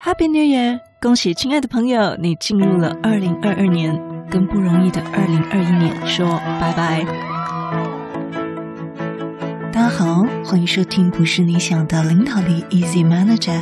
Happy New Year！恭喜亲爱的朋友，你进入了二零二二年，跟不容易的二零二一年说拜拜。大家好，欢迎收听不是你想的领导力 Easy Manager。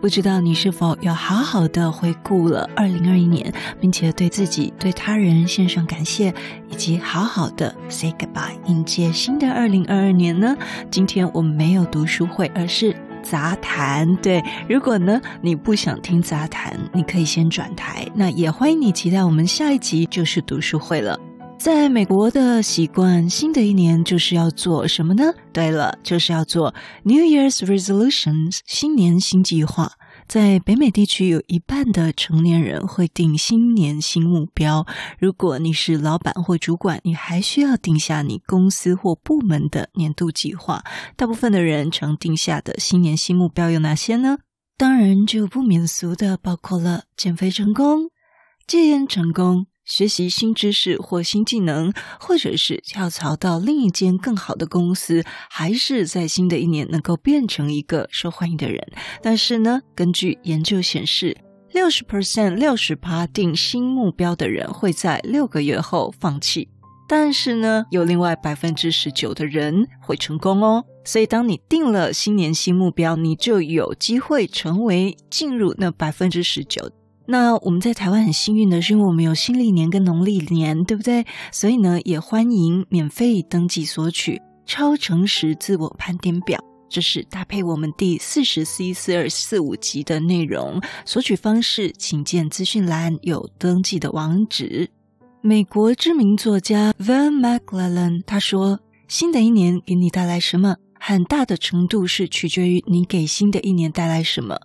不知道你是否要好好的回顾了二零二一年，并且对自己、对他人献上感谢，以及好好的 say goodbye，迎接新的二零二二年呢？今天我们没有读书会，而是。杂谈，对，如果呢你不想听杂谈，你可以先转台。那也欢迎你期待我们下一集就是读书会了。在美国的习惯，新的一年就是要做什么呢？对了，就是要做 New Year's Resolutions，新年新计划。在北美地区，有一半的成年人会定新年新目标。如果你是老板或主管，你还需要定下你公司或部门的年度计划。大部分的人常定下的新年新目标有哪些呢？当然，就不免俗的包括了减肥成功、戒烟成功。学习新知识或新技能，或者是跳槽到另一间更好的公司，还是在新的一年能够变成一个受欢迎的人。但是呢，根据研究显示，六十 percent 六十趴定新目标的人会在六个月后放弃。但是呢，有另外百分之十九的人会成功哦。所以，当你定了新年新目标，你就有机会成为进入那百分之十九。那我们在台湾很幸运的是，因为我们有新历年跟农历年，对不对？所以呢，也欢迎免费登记索取超诚实自我盘点表，这是搭配我们第四十、四一、四二、四五集的内容。索取方式，请见资讯栏有登记的网址。美国知名作家 Van Maclellan 他说：“新的一年给你带来什么，很大的程度是取决于你给新的一年带来什么。”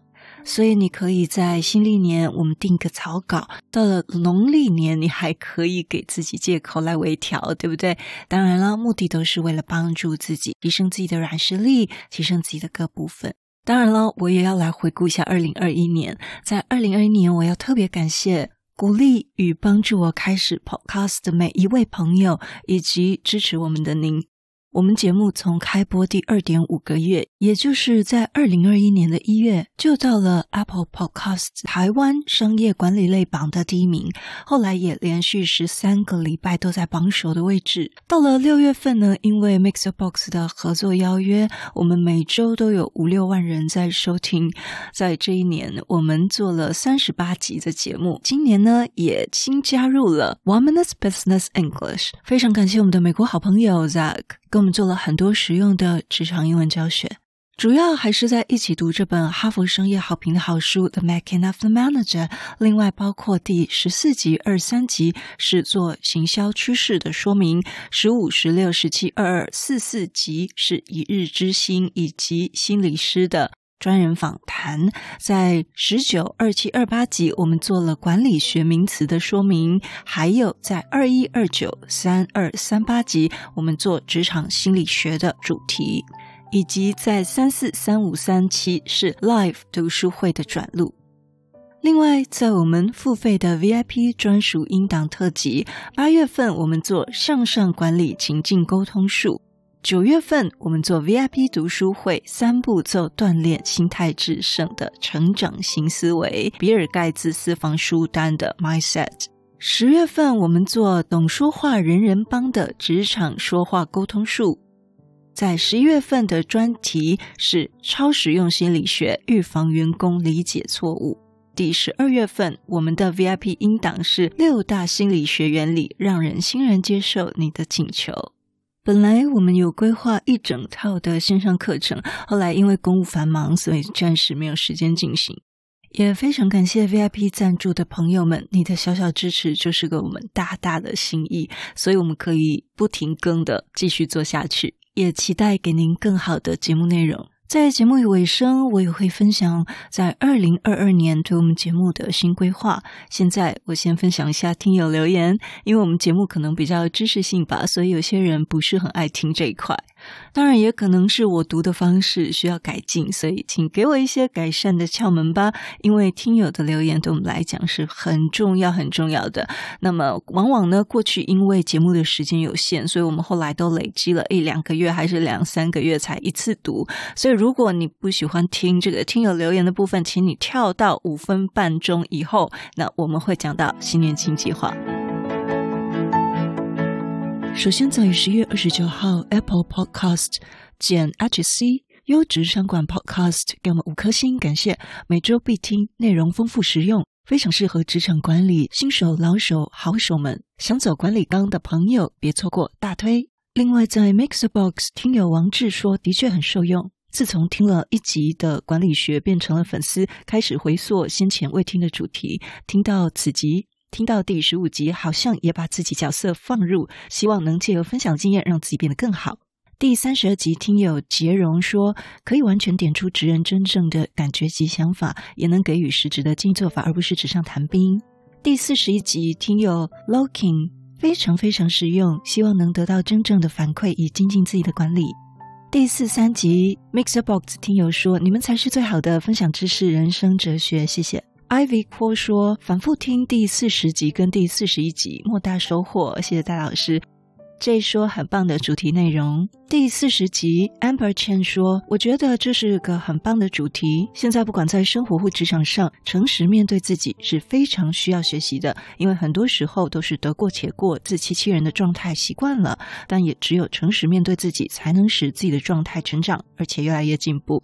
所以你可以在新历年我们定个草稿，到了农历年你还可以给自己借口来微调，对不对？当然了，目的都是为了帮助自己提升自己的软实力，提升自己的各部分。当然了，我也要来回顾一下二零二一年。在二零二一年，我要特别感谢鼓励与帮助我开始 Podcast 的每一位朋友，以及支持我们的您。我们节目从开播第二点五个月，也就是在二零二一年的一月，就到了 Apple Podcast 台湾商业管理类榜的第一名。后来也连续十三个礼拜都在榜首的位置。到了六月份呢，因为 MixerBox 的合作邀约，我们每周都有五六万人在收听。在这一年，我们做了三十八集的节目。今年呢，也新加入了 One Minute Business English。非常感谢我们的美国好朋友 Zach。给我们做了很多实用的职场英文教学，主要还是在一起读这本哈佛商业好评的好书《The Making of the Manager》。另外，包括第十四集、二三集是做行销趋势的说明，十五、十六、十七、二二、四四集是一日之星以及心理师的。专人访谈，在十九、二七、二八集，我们做了管理学名词的说明；还有在二一、二九、三二、三八集，我们做职场心理学的主题；以及在三四、三五、三七是 Live 读书会的转录。另外，在我们付费的 VIP 专属音档特辑，八月份我们做向上管理情境沟通术。九月份，我们做 VIP 读书会三步骤锻炼心态制胜的成长型思维，比尔盖茨私房书单的 Mindset。十月份，我们做懂说话人人帮的职场说话沟通术。在十一月份的专题是超实用心理学，预防员工理解错误。第十二月份，我们的 VIP 音档是六大心理学原理，让人欣然接受你的请求。本来我们有规划一整套的线上课程，后来因为公务繁忙，所以暂时没有时间进行。也非常感谢 VIP 赞助的朋友们，你的小小支持就是给我们大大的心意，所以我们可以不停更的继续做下去，也期待给您更好的节目内容。在节目尾声，我也会分享在二零二二年对我们节目的新规划。现在我先分享一下听友留言，因为我们节目可能比较知识性吧，所以有些人不是很爱听这一块。当然，也可能是我读的方式需要改进，所以请给我一些改善的窍门吧。因为听友的留言对我们来讲是很重要、很重要的。那么，往往呢，过去因为节目的时间有限，所以我们后来都累积了一两个月，还是两三个月才一次读。所以，如果你不喜欢听这个听友留言的部分，请你跳到五分半钟以后，那我们会讲到新年新计划。首先，在十月二十九号，Apple Podcast 减 HC 优质商管 Podcast 给我们五颗星，感谢。每周必听，内容丰富实用，非常适合职场管理新手、老手、好手们。想走管理岗的朋友，别错过，大推。另外，在 Mixbox 听友王志说，的确很受用。自从听了一集的管理学，变成了粉丝，开始回溯先前未听的主题。听到此集，听到第十五集，好像也把自己角色放入，希望能借由分享经验，让自己变得更好。第三十二集听友杰荣说，可以完全点出职人真正的感觉及想法，也能给予实质的经营做法，而不是纸上谈兵。第四十一集听友 Looking。非常非常实用，希望能得到真正的反馈，以精进自己的管理。第四三集，Mixerbox 听友说：“你们才是最好的分享知识、人生哲学。”谢谢。Ivy Core 说：“反复听第四十集跟第四十一集，莫大收获。”谢谢戴老师。这一说很棒的主题内容。第四十集，Amber Chen 说：“我觉得这是个很棒的主题。现在不管在生活或职场上，诚实面对自己是非常需要学习的。因为很多时候都是得过且过、自欺欺人的状态习惯了。但也只有诚实面对自己，才能使自己的状态成长，而且越来越进步。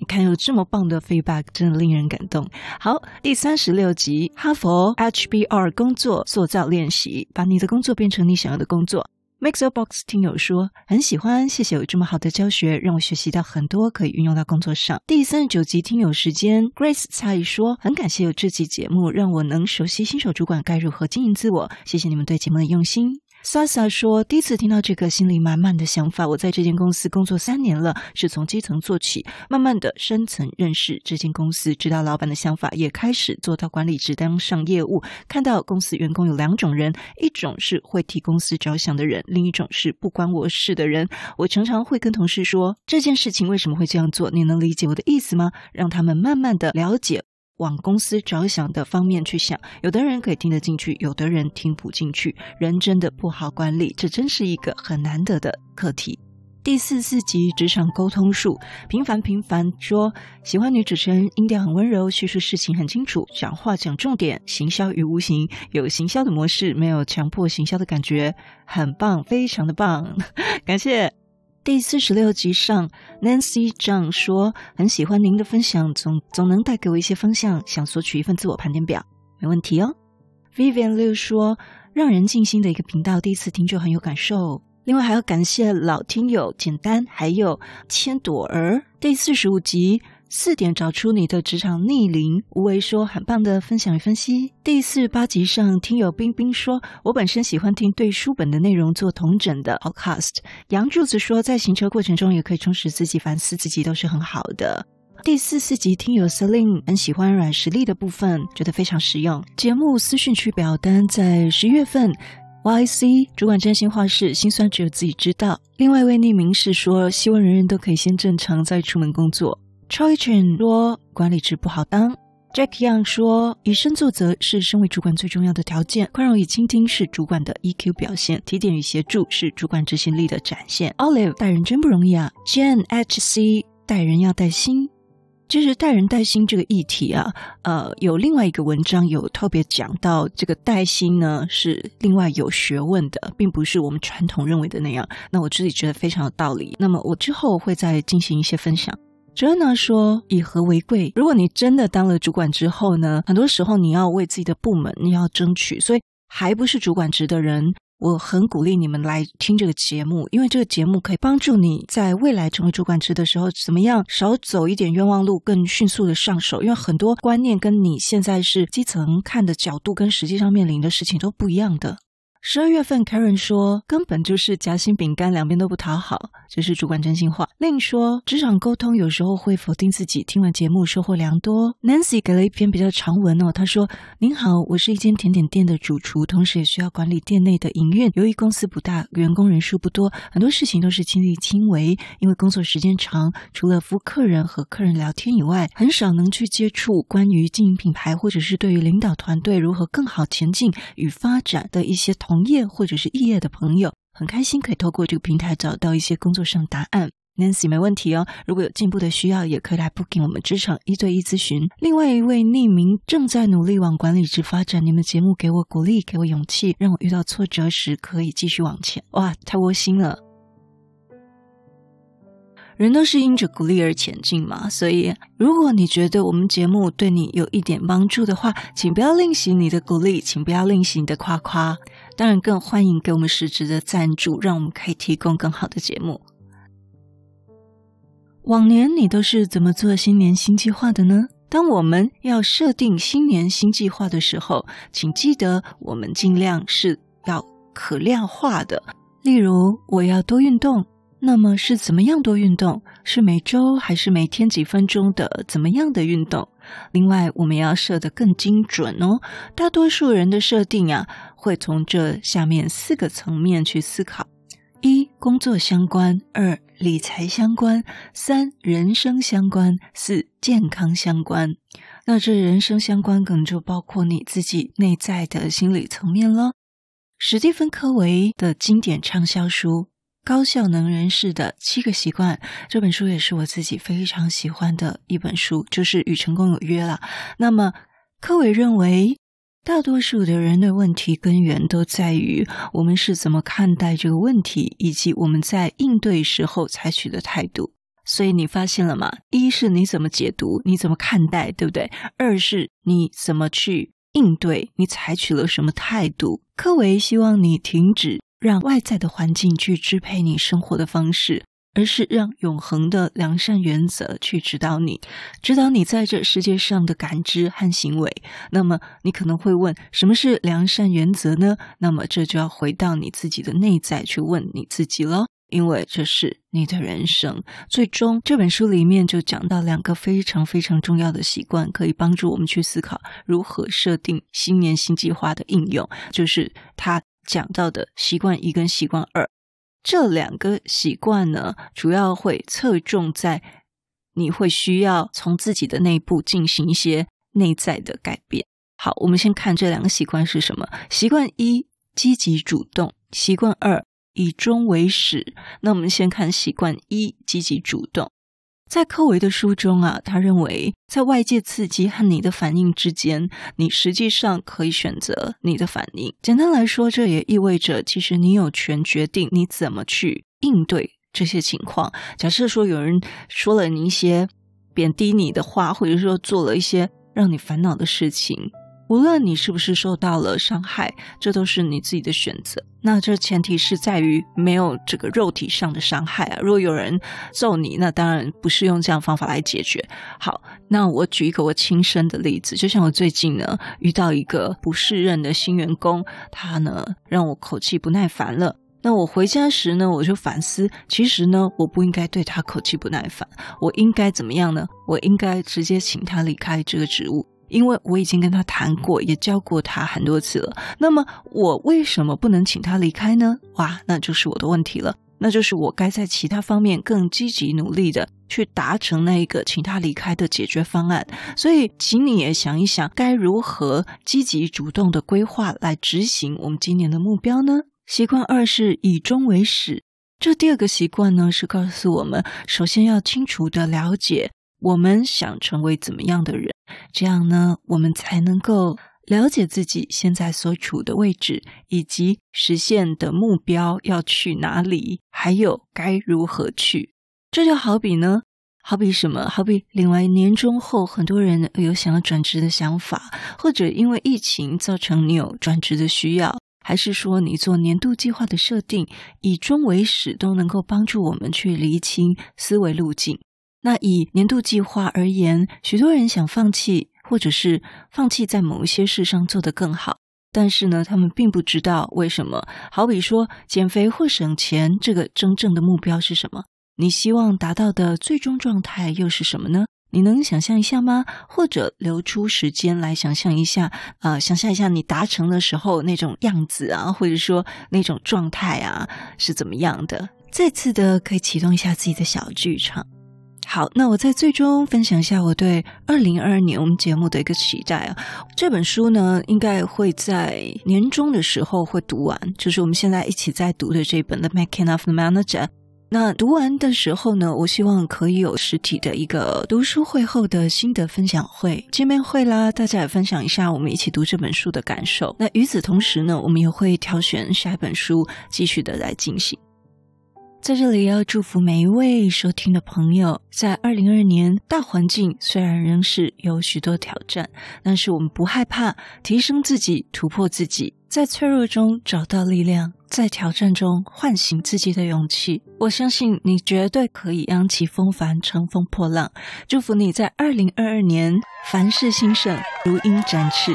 你看，有这么棒的 feedback，真的令人感动。好，第三十六集，哈佛 HBR 工作塑造练习，把你的工作变成你想要的工作。Mixerbox 听友说很喜欢，谢谢有这么好的教学，让我学习到很多可以运用到工作上。第三十九集听友时间，Grace 蔡说很感谢有这期节目，让我能熟悉新手主管该如何经营自我。谢谢你们对节目的用心。Sasa 说：“第一次听到这个，心里满满的想法。我在这间公司工作三年了，是从基层做起，慢慢的深层认识这间公司，知道老板的想法，也开始做到管理职，当上业务。看到公司员工有两种人，一种是会替公司着想的人，另一种是不关我事的人。我常常会跟同事说，这件事情为什么会这样做？你能理解我的意思吗？让他们慢慢的了解。”往公司着想的方面去想，有的人可以听得进去，有的人听不进去。人真的不好管理，这真是一个很难得的课题。第四四集职场沟通术，平凡平凡说喜欢女主持人，音调很温柔，叙述事情很清楚，讲话讲重点，行销与无形，有行销的模式，没有强迫行销的感觉，很棒，非常的棒，感谢。第四十六集上，Nancy Zhang 说很喜欢您的分享，总总能带给我一些方向，想索取一份自我盘点表，没问题哦。Vivian Liu 说让人静心的一个频道，第一次听就很有感受。另外还要感谢老听友简单，还有千朵儿。第四十五集。四点找出你的职场逆龄，无为说很棒的分享与分析。第四十八集上，听友冰冰说，我本身喜欢听对书本的内容做同整的 podcast。杨柱子说，在行车过程中也可以充实自己、反思自己，都是很好的。第四十四集，听友 Celine 很喜欢软实力的部分，觉得非常实用。节目私讯区表单在十月份，YC 主管真心话是心酸只有自己知道。另外一位匿名是说，希望人人都可以先正常再出门工作。Choi Chen 说：“管理职不好当。” Jack Young 说：“以身作则是身为主管最重要的条件，宽容与倾听是主管的 EQ 表现，提点与协助是主管执行力的展现。” Olive 带人真不容易啊。Jan HC 带人要带心，其实带人带心这个议题啊，呃，有另外一个文章有特别讲到，这个带心呢是另外有学问的，并不是我们传统认为的那样。那我自己觉得非常有道理。那么我之后会再进行一些分享。Jenna 说：“以和为贵。如果你真的当了主管之后呢，很多时候你要为自己的部门你要争取。所以还不是主管职的人，我很鼓励你们来听这个节目，因为这个节目可以帮助你在未来成为主管职的时候，怎么样少走一点冤枉路，更迅速的上手。因为很多观念跟你现在是基层看的角度，跟实际上面临的事情都不一样的。”十二月份，Karen 说根本就是夹心饼干，两边都不讨好，这是主管真心话。另说职场沟通有时候会否定自己，听完节目收获良多。Nancy 给了一篇比较长文哦，她说：“您好，我是一间甜点店的主厨，同时也需要管理店内的营运。由于公司不大，员工人数不多，很多事情都是亲力亲为。因为工作时间长，除了服务客人和客人聊天以外，很少能去接触关于经营品牌或者是对于领导团队如何更好前进与发展的一些。”同同业或者是异业的朋友，很开心可以透过这个平台找到一些工作上答案。Nancy 没问题哦。如果有进步的需要，也可以来 booking 我们职场一对一咨询。另外一位匿名正在努力往管理职发展，你们节目给我鼓励，给我勇气，让我遇到挫折时可以继续往前。哇，太窝心了。人都是因着鼓励而前进嘛，所以如果你觉得我们节目对你有一点帮助的话，请不要吝惜你的鼓励，请不要吝惜你的夸夸，当然更欢迎给我们实质的赞助，让我们可以提供更好的节目。往年你都是怎么做新年新计划的呢？当我们要设定新年新计划的时候，请记得我们尽量是要可量化的，例如我要多运动。那么是怎么样多运动？是每周还是每天几分钟的怎么样的运动？另外，我们要设得更精准哦。大多数人的设定啊，会从这下面四个层面去思考：一、工作相关；二、理财相关；三、人生相关；四、健康相关。那这人生相关，可能就包括你自己内在的心理层面了。史蒂芬·科维的经典畅销书。高效能人士的七个习惯，这本书也是我自己非常喜欢的一本书，就是与成功有约了。那么，科维认为，大多数的人的问题根源都在于我们是怎么看待这个问题，以及我们在应对时候采取的态度。所以你发现了吗？一是你怎么解读，你怎么看待，对不对？二是你怎么去应对，你采取了什么态度？科维希望你停止。让外在的环境去支配你生活的方式，而是让永恒的良善原则去指导你，指导你在这世界上的感知和行为。那么，你可能会问：什么是良善原则呢？那么，这就要回到你自己的内在去问你自己了，因为这是你的人生。最终，这本书里面就讲到两个非常非常重要的习惯，可以帮助我们去思考如何设定新年新计划的应用，就是它。讲到的习惯一跟习惯二，这两个习惯呢，主要会侧重在你会需要从自己的内部进行一些内在的改变。好，我们先看这两个习惯是什么。习惯一，积极主动；习惯二，以终为始。那我们先看习惯一，积极主动。在科维的书中啊，他认为在外界刺激和你的反应之间，你实际上可以选择你的反应。简单来说，这也意味着其实你有权决定你怎么去应对这些情况。假设说有人说了你一些贬低你的话，或者说做了一些让你烦恼的事情。无论你是不是受到了伤害，这都是你自己的选择。那这前提是在于没有这个肉体上的伤害啊。如果有人揍你，那当然不是用这样方法来解决。好，那我举一个我亲身的例子，就像我最近呢遇到一个不适任的新员工，他呢让我口气不耐烦了。那我回家时呢，我就反思，其实呢我不应该对他口气不耐烦，我应该怎么样呢？我应该直接请他离开这个职务。因为我已经跟他谈过，也教过他很多次了。那么我为什么不能请他离开呢？哇，那就是我的问题了。那就是我该在其他方面更积极努力的去达成那一个请他离开的解决方案。所以，请你也想一想，该如何积极主动的规划来执行我们今年的目标呢？习惯二是以终为始。这第二个习惯呢，是告诉我们，首先要清楚的了解我们想成为怎么样的人。这样呢，我们才能够了解自己现在所处的位置，以及实现的目标要去哪里，还有该如何去。这就好比呢，好比什么？好比另外年终后，很多人有想要转职的想法，或者因为疫情造成你有转职的需要，还是说你做年度计划的设定，以终为始，都能够帮助我们去厘清思维路径。那以年度计划而言，许多人想放弃，或者是放弃在某一些事上做得更好，但是呢，他们并不知道为什么。好比说，减肥或省钱，这个真正的目标是什么？你希望达到的最终状态又是什么呢？你能想象一下吗？或者留出时间来想象一下，啊、想象一下你达成的时候那种样子啊，或者说那种状态啊，是怎么样的？再次的可以启动一下自己的小剧场。好，那我在最终分享一下我对二零二二年我们节目的一个期待啊。这本书呢，应该会在年终的时候会读完，就是我们现在一起在读的这本《The Making of the Manager》。那读完的时候呢，我希望可以有实体的一个读书会后的心得分享会、见面会啦，大家也分享一下我们一起读这本书的感受。那与此同时呢，我们也会挑选下一本书继续的来进行。在这里要祝福每一位收听的朋友，在二零二二年，大环境虽然仍是有许多挑战，但是我们不害怕，提升自己，突破自己，在脆弱中找到力量，在挑战中唤醒自己的勇气。我相信你绝对可以扬起风帆，乘风破浪。祝福你在二零二二年凡事兴盛，如鹰展翅。